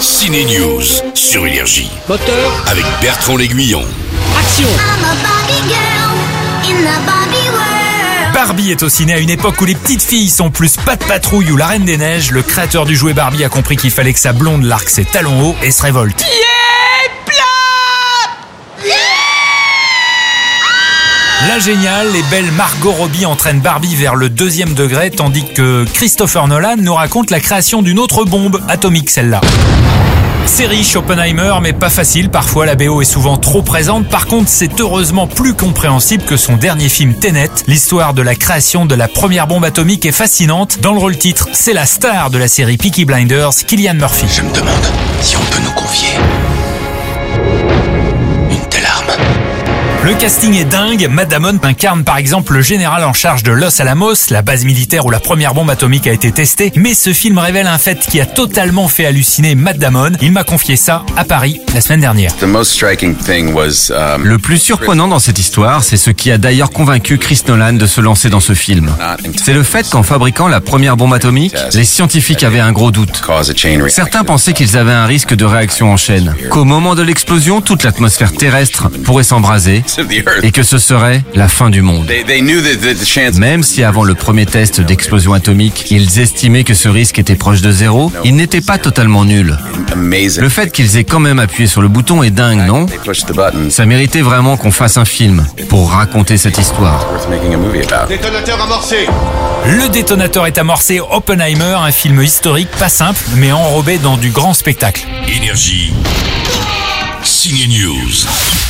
Ciné News sur Énergie Moteur, avec Bertrand L'Aiguillon. action I'm a Barbie girl in the Barbie world. Barbie est au ciné à une époque où les petites filles sont plus pas de patrouille ou la reine des neiges. Le créateur du jouet Barbie a compris qu'il fallait que sa blonde largue ses talons hauts et se révolte. La géniale et belle Margot Robbie entraîne Barbie vers le deuxième degré, tandis que Christopher Nolan nous raconte la création d'une autre bombe atomique, celle-là. C'est riche Oppenheimer, mais pas facile. Parfois, la BO est souvent trop présente. Par contre, c'est heureusement plus compréhensible que son dernier film Tenet. L'histoire de la création de la première bombe atomique est fascinante. Dans le rôle titre, c'est la star de la série Peaky Blinders, Killian Murphy. Je me demande si on peut nous confier Le casting est dingue. Matt Damon incarne par exemple le général en charge de Los Alamos, la base militaire où la première bombe atomique a été testée. Mais ce film révèle un fait qui a totalement fait halluciner Matt Damon. Il m'a confié ça à Paris la semaine dernière. The most striking thing was um, Le plus surprenant dans cette histoire, c'est ce qui a d'ailleurs convaincu Chris Nolan de se lancer dans ce film. C'est le fait qu'en fabriquant la première bombe atomique, les scientifiques avaient un gros doute. Certains pensaient qu'ils avaient un risque de réaction en chaîne, qu'au moment de l'explosion, toute l'atmosphère terrestre pourrait s'embraser. Et que ce serait la fin du monde. They, they knew that the, the chance. Même si avant le premier test d'explosion atomique, ils estimaient que ce risque était proche de zéro, il n'était pas totalement nul. amazing. Le fait qu'ils aient quand même appuyé sur le bouton est dingue, non? Ça méritait vraiment qu'on fasse un film pour raconter cette histoire. Détonateur amorcé Le détonateur est amorcé Oppenheimer, un film historique pas simple, mais enrobé dans du grand spectacle. Énergie. Ciné News.